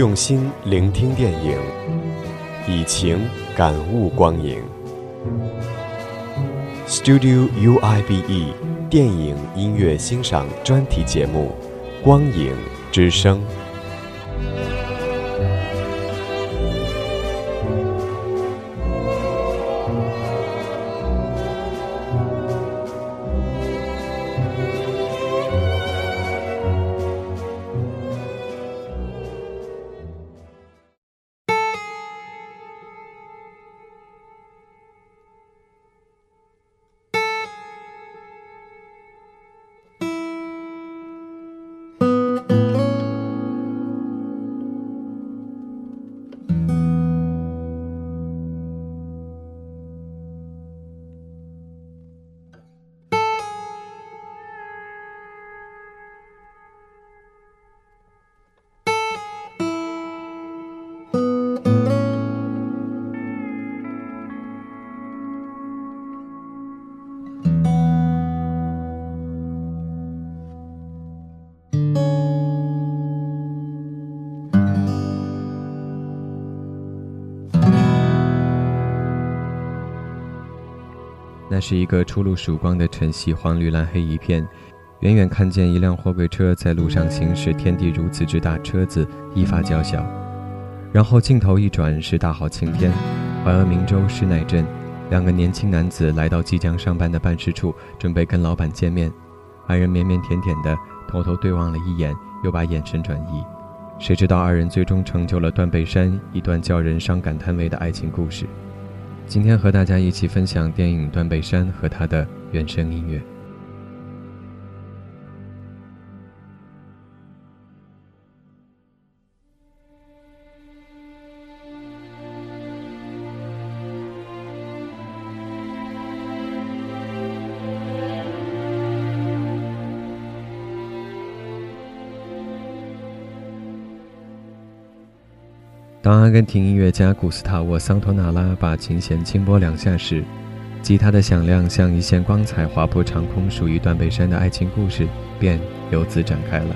用心聆听电影，以情感悟光影。Studio UIBE 电影音乐欣赏专题节目《光影之声》。是一个初露曙光的晨曦，黄绿蓝黑一片。远远看见一辆货柜车在路上行驶，天地如此之大，车子一发娇小。然后镜头一转，是大好晴天。淮安明州施耐镇，两个年轻男子来到即将上班的办事处，准备跟老板见面。二人腼腼腆腆的，偷偷对望了一眼，又把眼神转移。谁知道二人最终成就了断背山一段叫人伤感叹为的爱情故事。今天和大家一起分享电影《断背山》和他的原声音乐。当阿根廷音乐家古斯塔沃·桑托纳拉把琴弦轻拨两下时，吉他的响亮像一线光彩划破长空，属于断背山的爱情故事便由此展开了。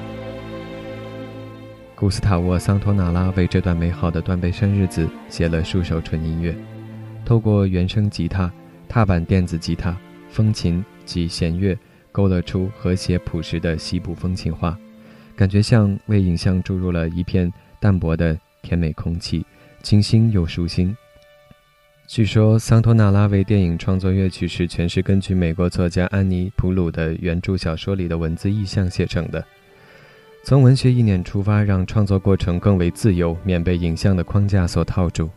古斯塔沃·桑托纳拉为这段美好的断背山日子写了数首纯音乐，透过原声吉他、踏板电子吉他、风琴及弦乐，勾勒出和谐朴实的西部风情画，感觉像为影像注入了一片淡薄的。甜美空气，清新又舒心。据说桑托纳拉为电影创作乐曲时，全是根据美国作家安妮·普鲁的原著小说里的文字意象写成的。从文学意念出发，让创作过程更为自由，免被影像的框架所套住。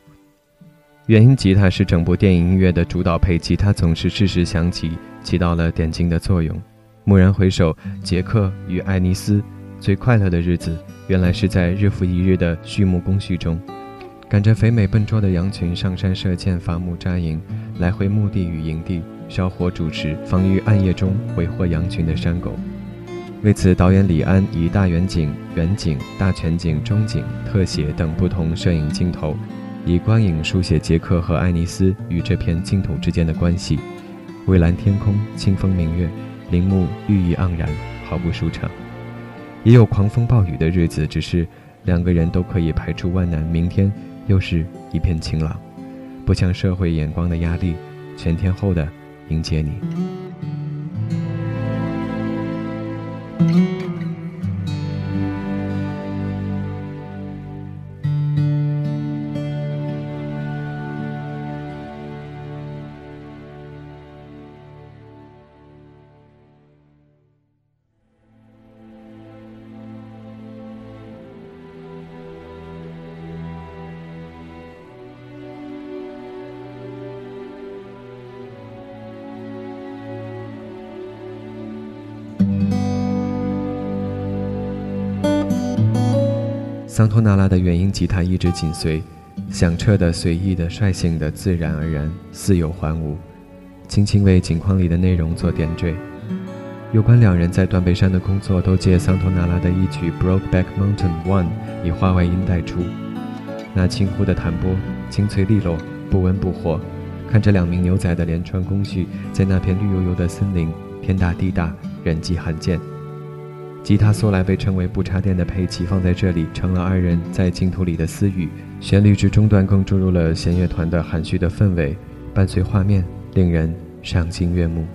原音吉他是整部电影音乐的主导配器，它总是适时响起，起到了点睛的作用。蓦然回首，杰克与爱丽丝最快乐的日子。原来是在日复一日的畜牧工序中，赶着肥美笨拙的羊群上山射箭、伐木扎营，来回墓地与营地烧火煮食，防御暗夜中为祸羊群的山狗。为此，导演李安以大远景、远景、大全景、中景、特写等不同摄影镜头，以光影书写杰克和爱丽丝与这片净土之间的关系。蔚蓝天空，清风明月，林木寓意盎然，毫不舒畅。也有狂风暴雨的日子，只是两个人都可以排除万难，明天又是一片晴朗，不像社会眼光的压力，全天候的迎接你。桑托纳拉的原音吉他一直紧随，响彻的、随意的、率性的、自然而然，似有还无，轻轻为景框里的内容做点缀。有关两人在断背山的工作，都借桑托纳拉的一曲《Brokeback Mountain One》以画外音带出。那轻忽的弹拨，清脆利落，不温不火。看着两名牛仔的连串工序，在那片绿油油的森林，天大地大，人迹罕见。吉他素来被称为不插电的配器，放在这里成了二人在净土里的私语。旋律之中段更注入了弦乐团的含蓄的氛围，伴随画面，令人赏心悦目。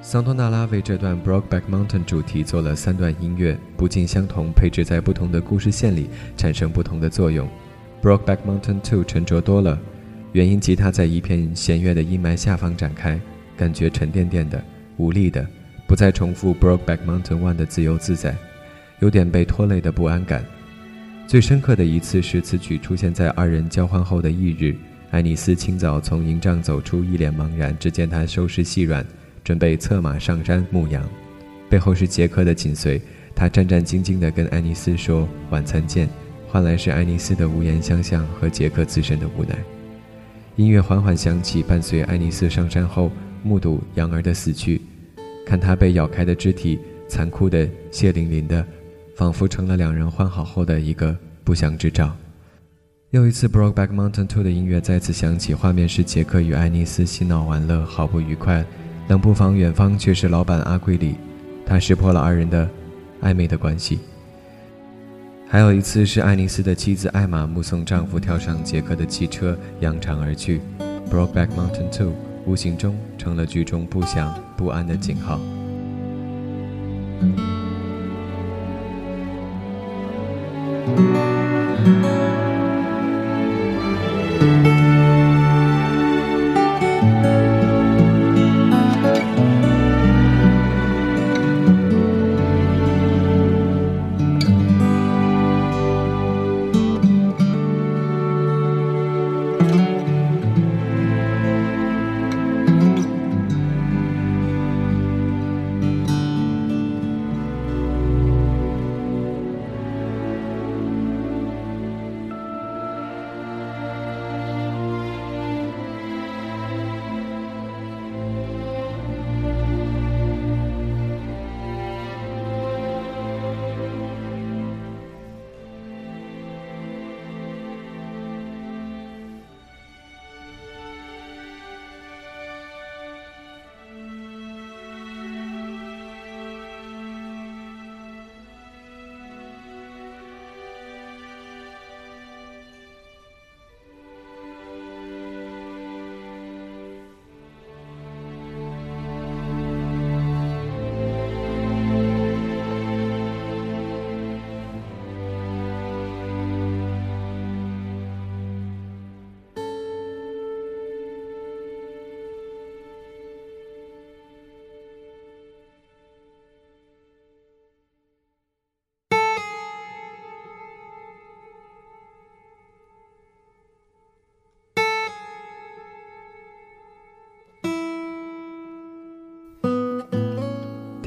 桑托纳拉为这段《Brokeback Mountain》主题做了三段音乐，不尽相同，配置在不同的故事线里，产生不同的作用。《Brokeback Mountain Two》沉着多了，原音吉他在一片弦乐的阴霾下方展开，感觉沉甸甸的。无力的，不再重复《Brokeback Mountain One》的自由自在，有点被拖累的不安感。最深刻的一次是此曲出现在二人交换后的翌日，爱丽丝清早从营帐走出，一脸茫然。只见她收拾细软，准备策马上山牧羊，背后是杰克的紧随。他战战兢兢地跟爱丽丝说：“晚餐见。”换来是爱丽丝的无言相向和杰克自身的无奈。音乐缓缓响起，伴随爱丽丝上山后。目睹羊儿的死去，看他被咬开的肢体，残酷的、血淋淋的，仿佛成了两人欢好后的一个不祥之兆。又一次《Brokeback Mountain Two》的音乐再次响起，画面是杰克与爱丽丝嬉闹玩乐，毫不愉快。冷不防，远方却是老板阿贵里，他识破了二人的暧昧的关系。还有一次是爱丽丝的妻子艾玛目送丈夫跳上杰克的汽车，扬长而去。《Brokeback Mountain Two》。无形中成了剧中不祥不安的警号。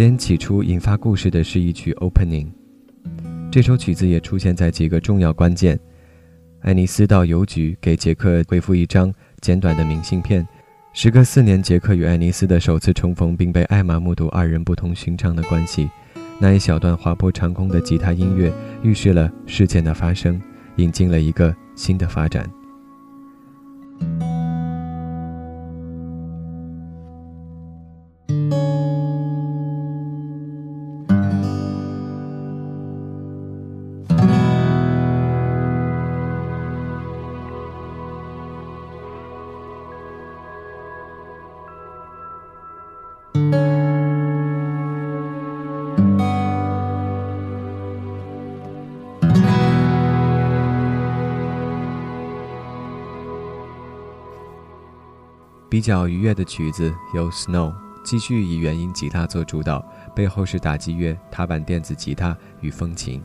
影起初引发故事的是一曲 Opening，这首曲子也出现在几个重要关键。爱丽丝到邮局给杰克回复一张简短的明信片。时隔四年，杰克与爱丽丝的首次重逢，并被艾玛目睹二人不同寻常的关系。那一小段划破长空的吉他音乐，预示了事件的发生，引进了一个新的发展。比较愉悦的曲子由 Snow 继续以原音吉他做主导，背后是打击乐、踏板电子吉他与风琴。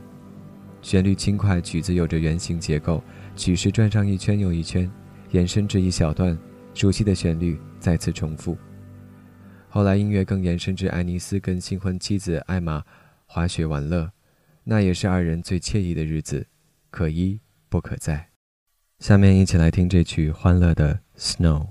旋律轻快，曲子有着圆形结构，曲式转上一圈又一圈，延伸至一小段，熟悉的旋律再次重复。后来音乐更延伸至爱丽丝跟新婚妻子艾玛滑雪玩乐，那也是二人最惬意的日子，可一不可再。下面一起来听这曲欢乐的 Snow。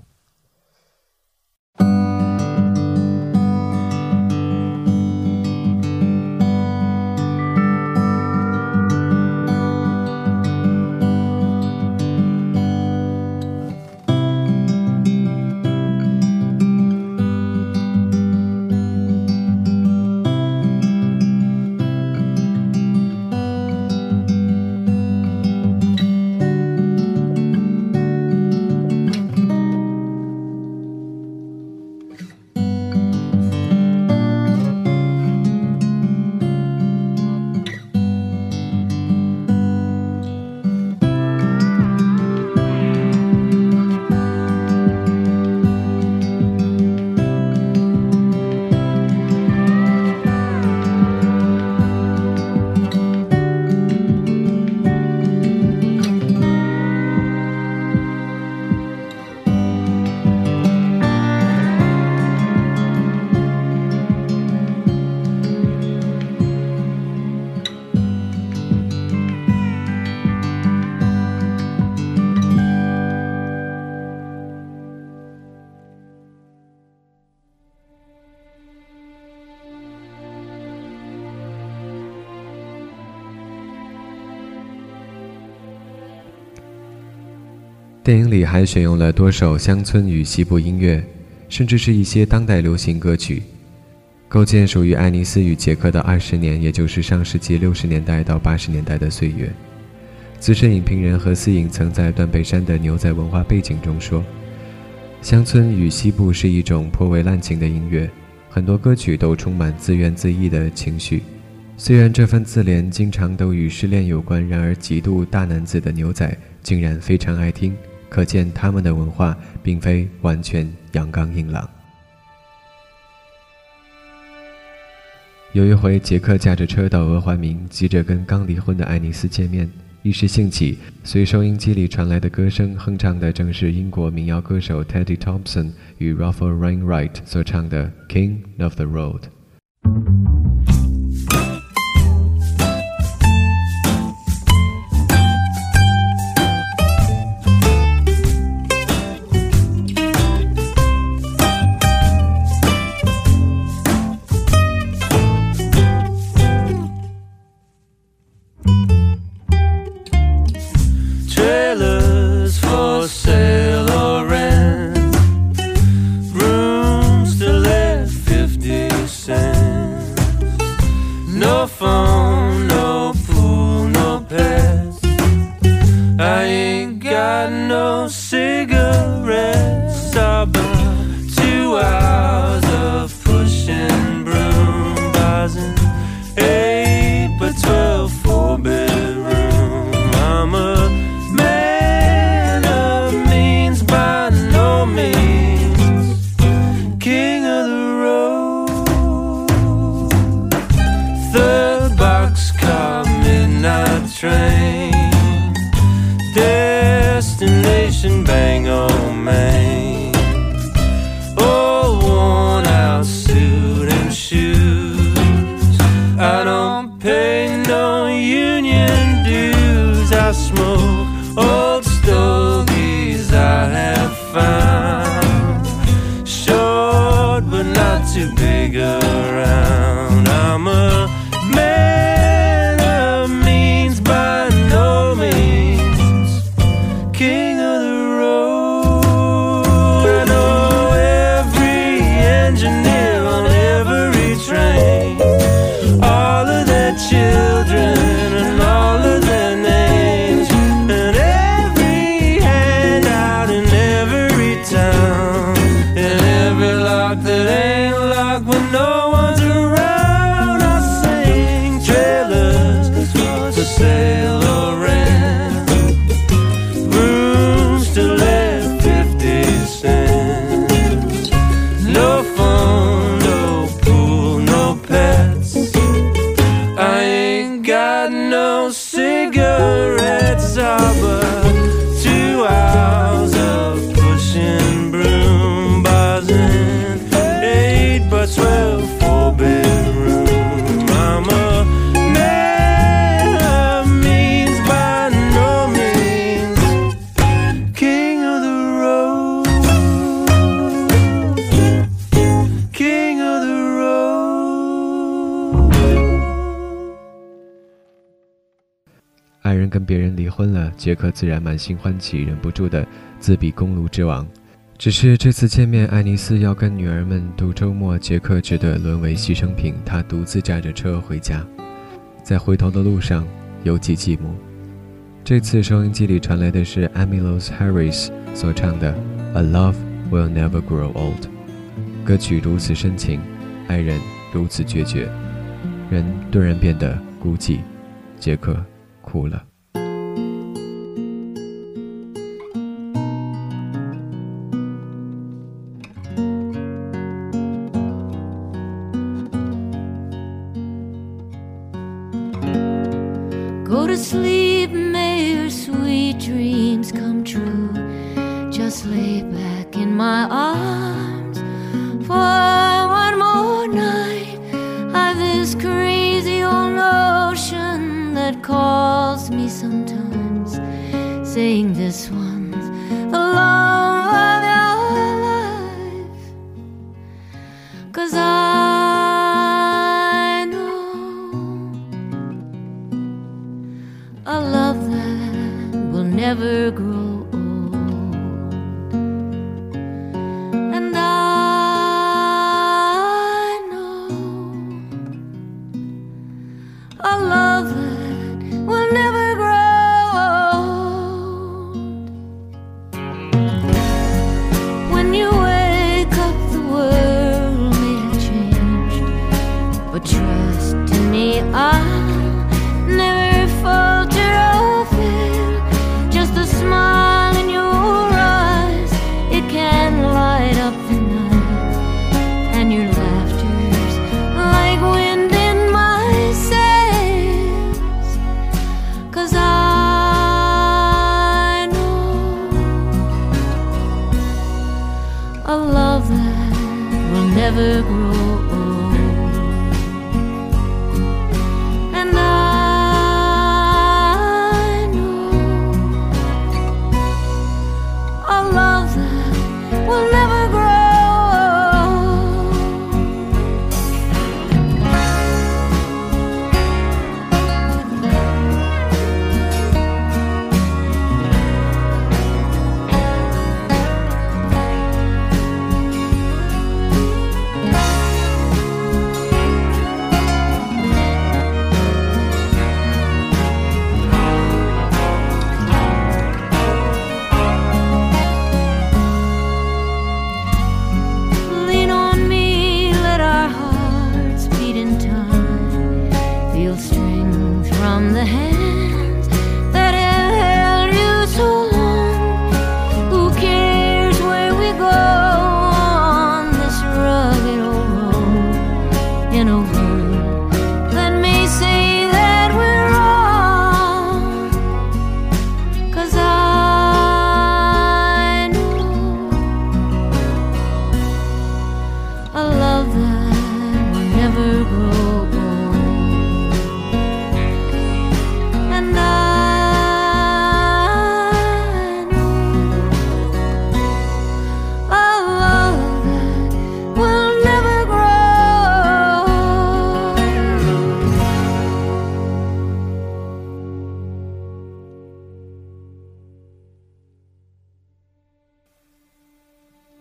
电影里还选用了多首乡村与西部音乐，甚至是一些当代流行歌曲，构建属于爱丽丝与杰克的二十年，也就是上世纪六十年代到八十年代的岁月。资深影评人何思颖曾在断背山的牛仔文化背景中说：“乡村与西部是一种颇为滥情的音乐，很多歌曲都充满自怨自艾的情绪。”虽然这份自怜经常都与失恋有关，然而极度大男子的牛仔竟然非常爱听，可见他们的文化并非完全阳刚硬朗。有一回，杰克驾着车到俄怀明，急着跟刚离婚的爱丽丝见面，一时兴起，随收音机里传来的歌声哼唱的正是英国民谣歌手 Teddy Thompson 与 Ralph Wainwright 所唱的《King of the Road》。杰克自然满心欢喜，忍不住的自比公路之王。只是这次见面，爱丽丝要跟女儿们度周末，杰克只得沦为牺牲品。他独自驾着车回家，在回头的路上尤其寂寞。这次收音机里传来的是 Emilos Harris 所唱的《A Love Will Never Grow Old》，歌曲如此深情，爱人如此决绝，人顿然变得孤寂。杰克哭了。a love that will never grow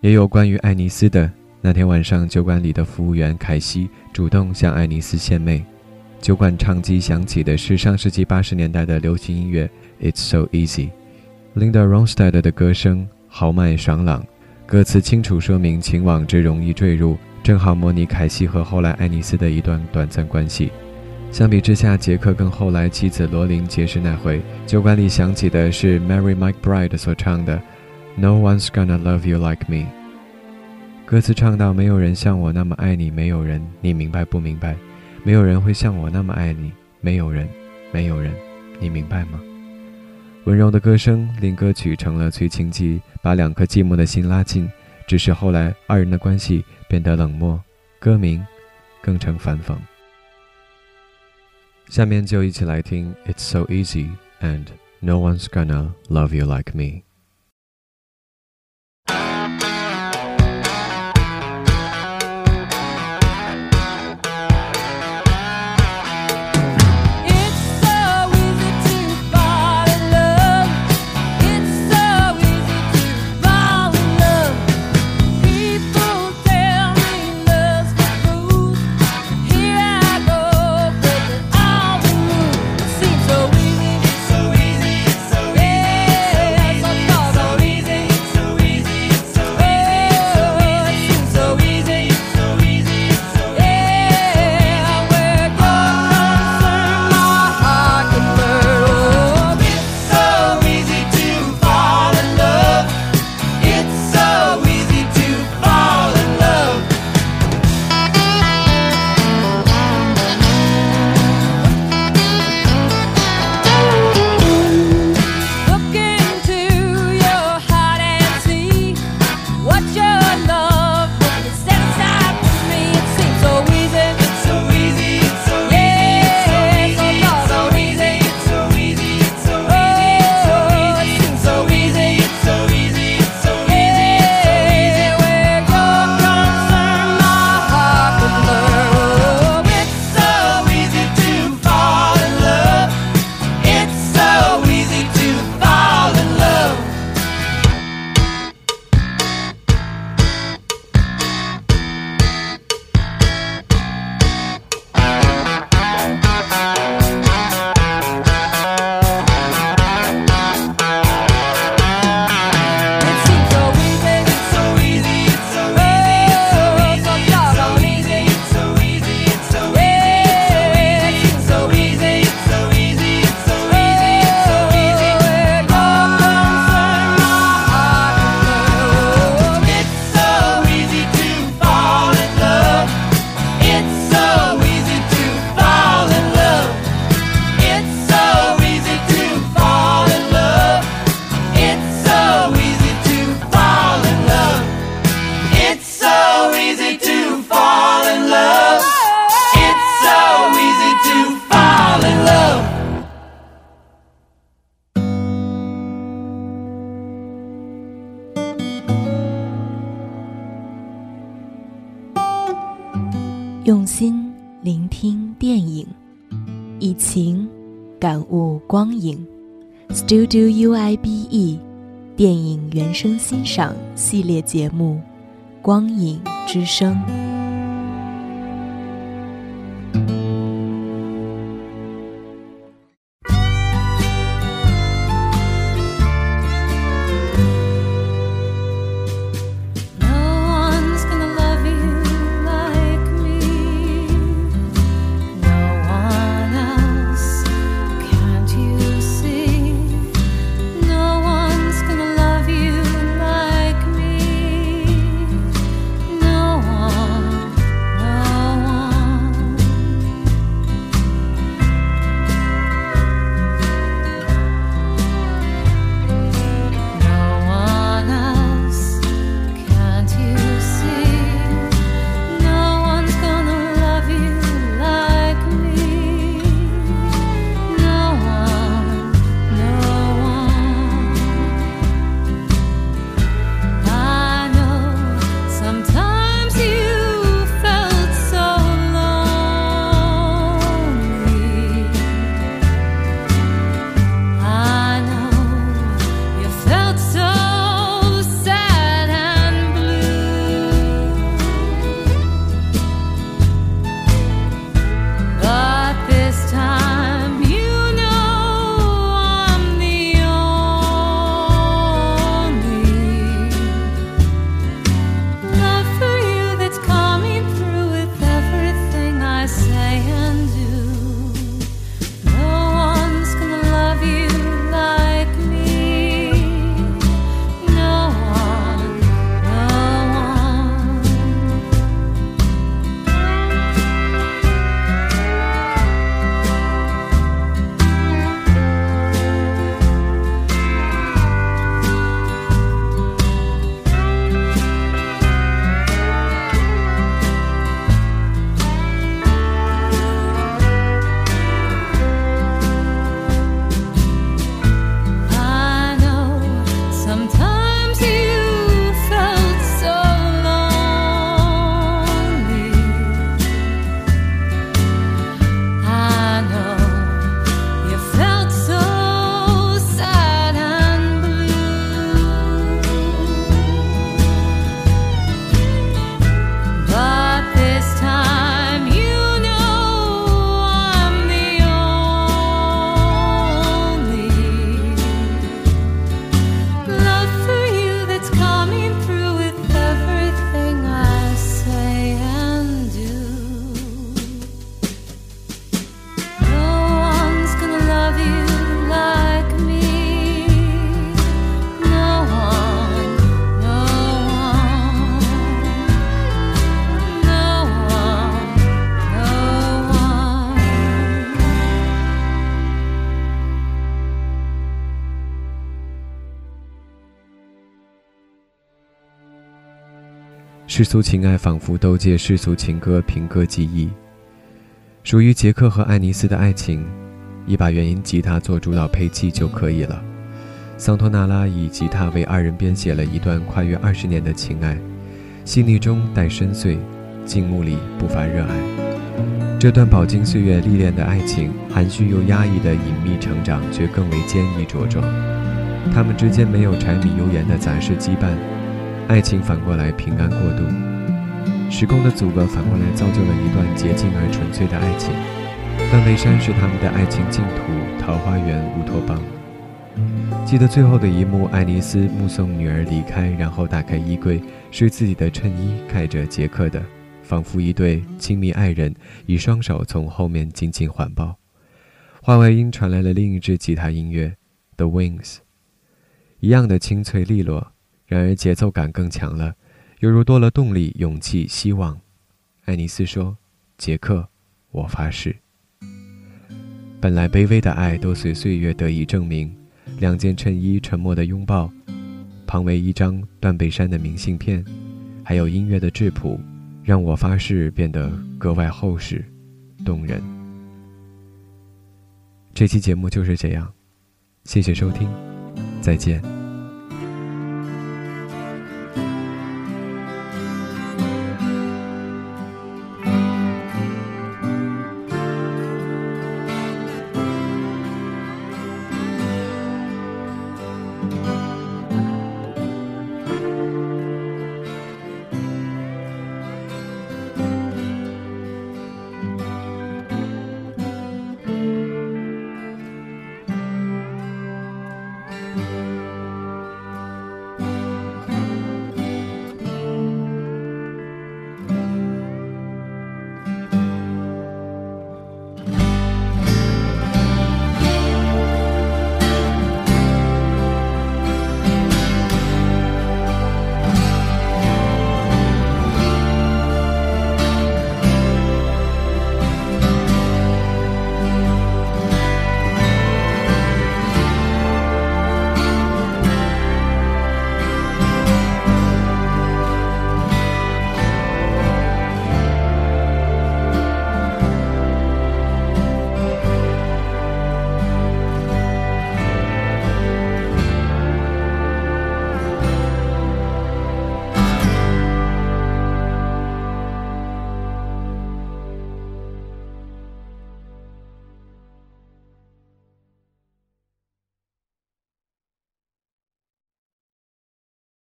也有关于爱丽丝的。那天晚上，酒馆里的服务员凯西主动向爱丽丝献媚。酒馆唱机响起的是上世纪八十年代的流行音乐《It's So Easy》，Linda Ronstadt 的歌声豪迈爽朗，歌词清楚说明情网之容易坠入，正好模拟凯西和后来爱丽丝的一段短暂关系。相比之下，杰克跟后来妻子罗琳结识那回，酒馆里响起的是 Mary McBride 所唱的。No one's gonna love you like me。歌词唱到：没有人像我那么爱你，没有人，你明白不明白？没有人会像我那么爱你，没有人，没有人，你明白吗？温柔的歌声令歌曲成了催情剂，把两颗寂寞的心拉近。只是后来二人的关系变得冷漠，歌名更成反讽。下面就一起来听《It's So Easy》and No One's Gonna Love You Like Me。光影。Studio UIBE 电影原声欣赏系列节目《光影之声》。世俗情爱仿佛都借世俗情歌评歌记忆。属于杰克和爱丽丝的爱情，一把原音吉他做主导配器就可以了。桑托纳拉以吉他为二人编写了一段跨越二十年的情爱，细腻中带深邃，静穆里不乏热爱。这段饱经岁月历练的爱情，含蓄又压抑的隐秘成长，却更为坚毅茁壮。他们之间没有柴米油盐的杂事羁绊，爱情反过来平安过渡。时空的阻隔反过来造就了一段洁净而纯粹的爱情。断背山是他们的爱情净土，桃花源乌托邦。记得最后的一幕，爱丽丝目送女儿离开，然后打开衣柜，是自己的衬衣盖着杰克的，仿佛一对亲密爱人，以双手从后面紧紧环抱。话外音传来了另一支吉他音乐，《The Wings》，一样的清脆利落，然而节奏感更强了，犹如多了动力、勇气、希望。爱丽丝说：“杰克，我发誓。”本来卑微的爱都随岁月得以证明。两件衬衣，沉默的拥抱，旁为一张断背山的明信片，还有音乐的质朴，让我发誓变得格外厚实、动人。这期节目就是这样，谢谢收听，再见。